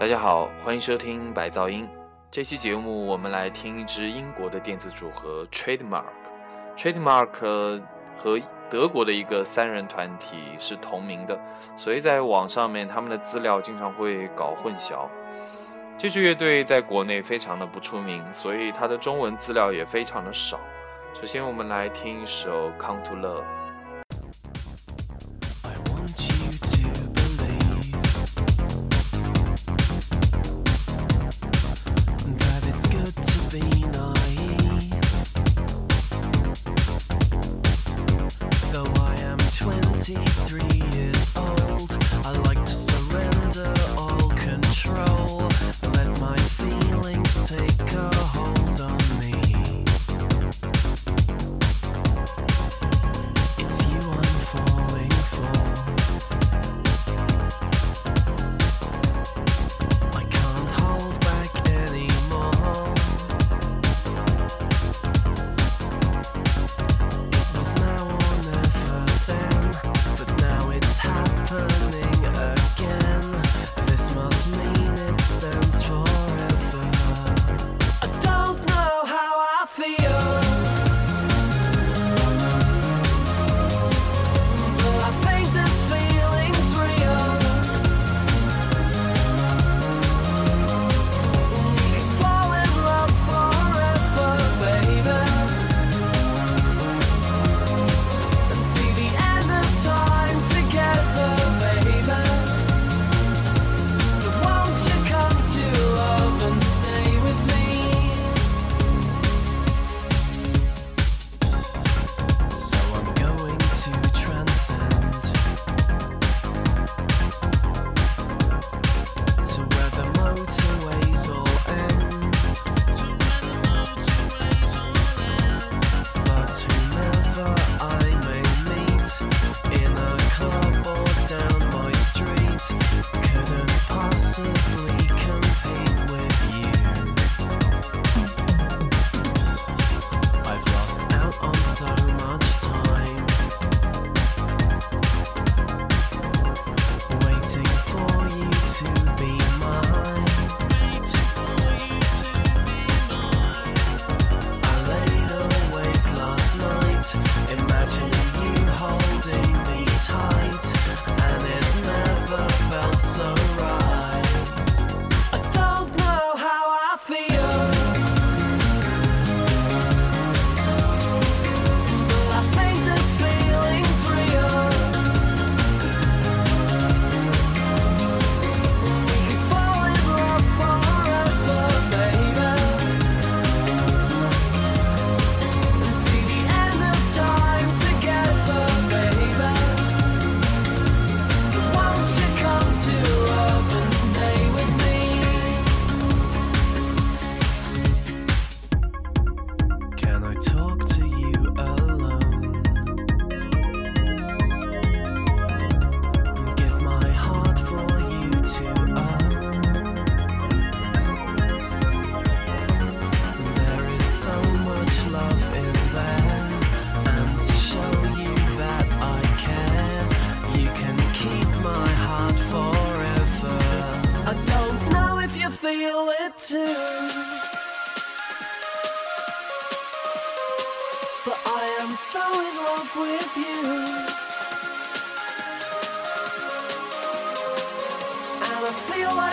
大家好，欢迎收听白噪音。这期节目我们来听一支英国的电子组合 Trademark。Trademark 和德国的一个三人团体是同名的，所以在网上面他们的资料经常会搞混淆。这支乐队在国内非常的不出名，所以它的中文资料也非常的少。首先，我们来听一首《Come to Love》。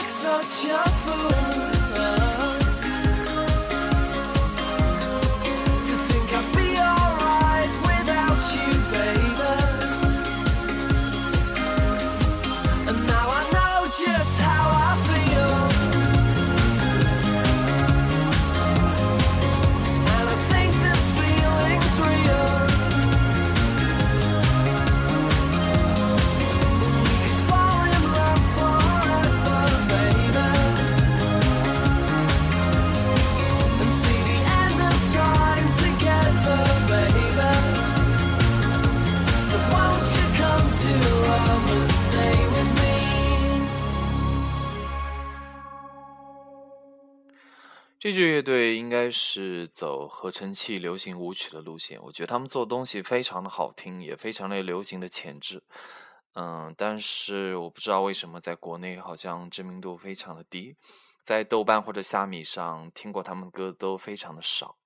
Such a fool. 这支乐队应该是走合成器流行舞曲的路线，我觉得他们做东西非常的好听，也非常的流行的潜质。嗯，但是我不知道为什么在国内好像知名度非常的低，在豆瓣或者虾米上听过他们歌都非常的少。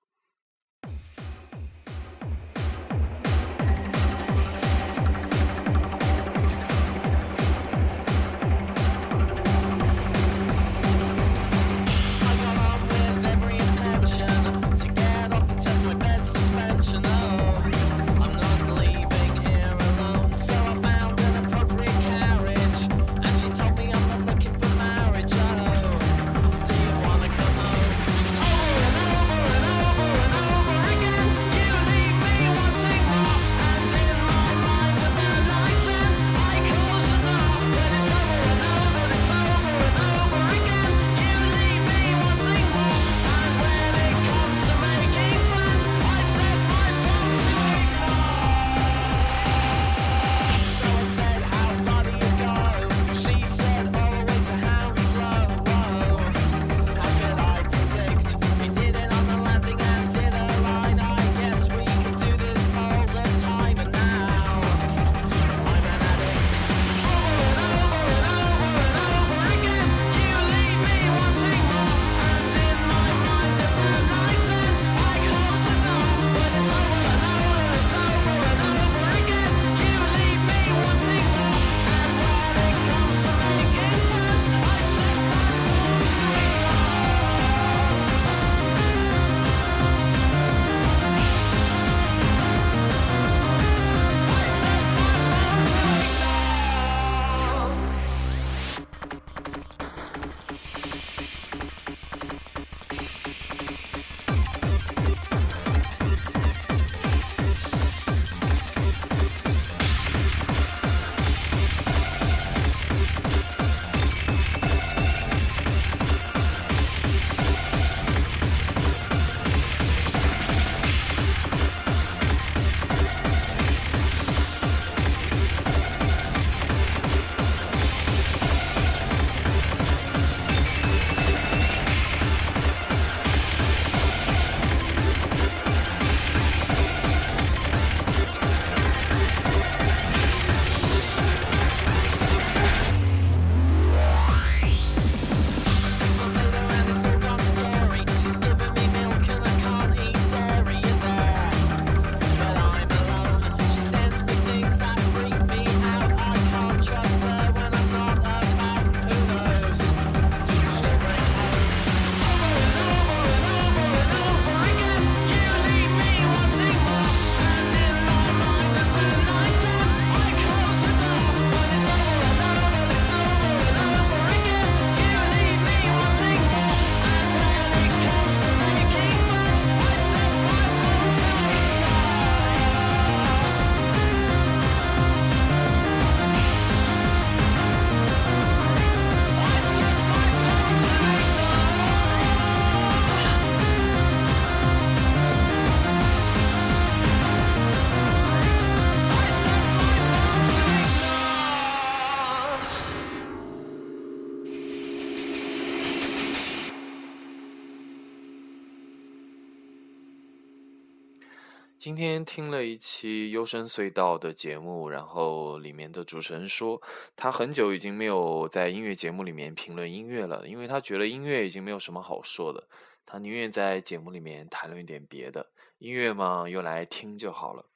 今天听了一期幽深隧道的节目，然后里面的主持人说，他很久已经没有在音乐节目里面评论音乐了，因为他觉得音乐已经没有什么好说的，他宁愿在节目里面谈论一点别的。音乐嘛，用来听就好了。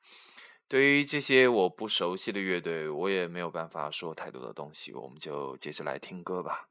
对于这些我不熟悉的乐队，我也没有办法说太多的东西，我们就接着来听歌吧。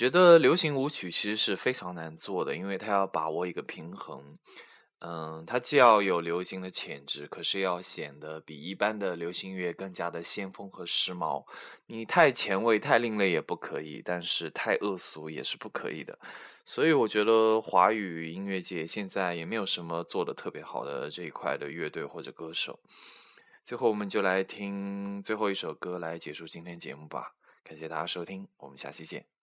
觉得流行舞曲其实是非常难做的，因为它要把握一个平衡。嗯，它既要有流行的潜质，可是要显得比一般的流行乐更加的先锋和时髦。你太前卫、太另类也不可以，但是太恶俗也是不可以的。所以我觉得华语音乐界现在也没有什么做的特别好的这一块的乐队或者歌手。最后，我们就来听最后一首歌来结束今天节目吧。感谢大家收听，我们下期见。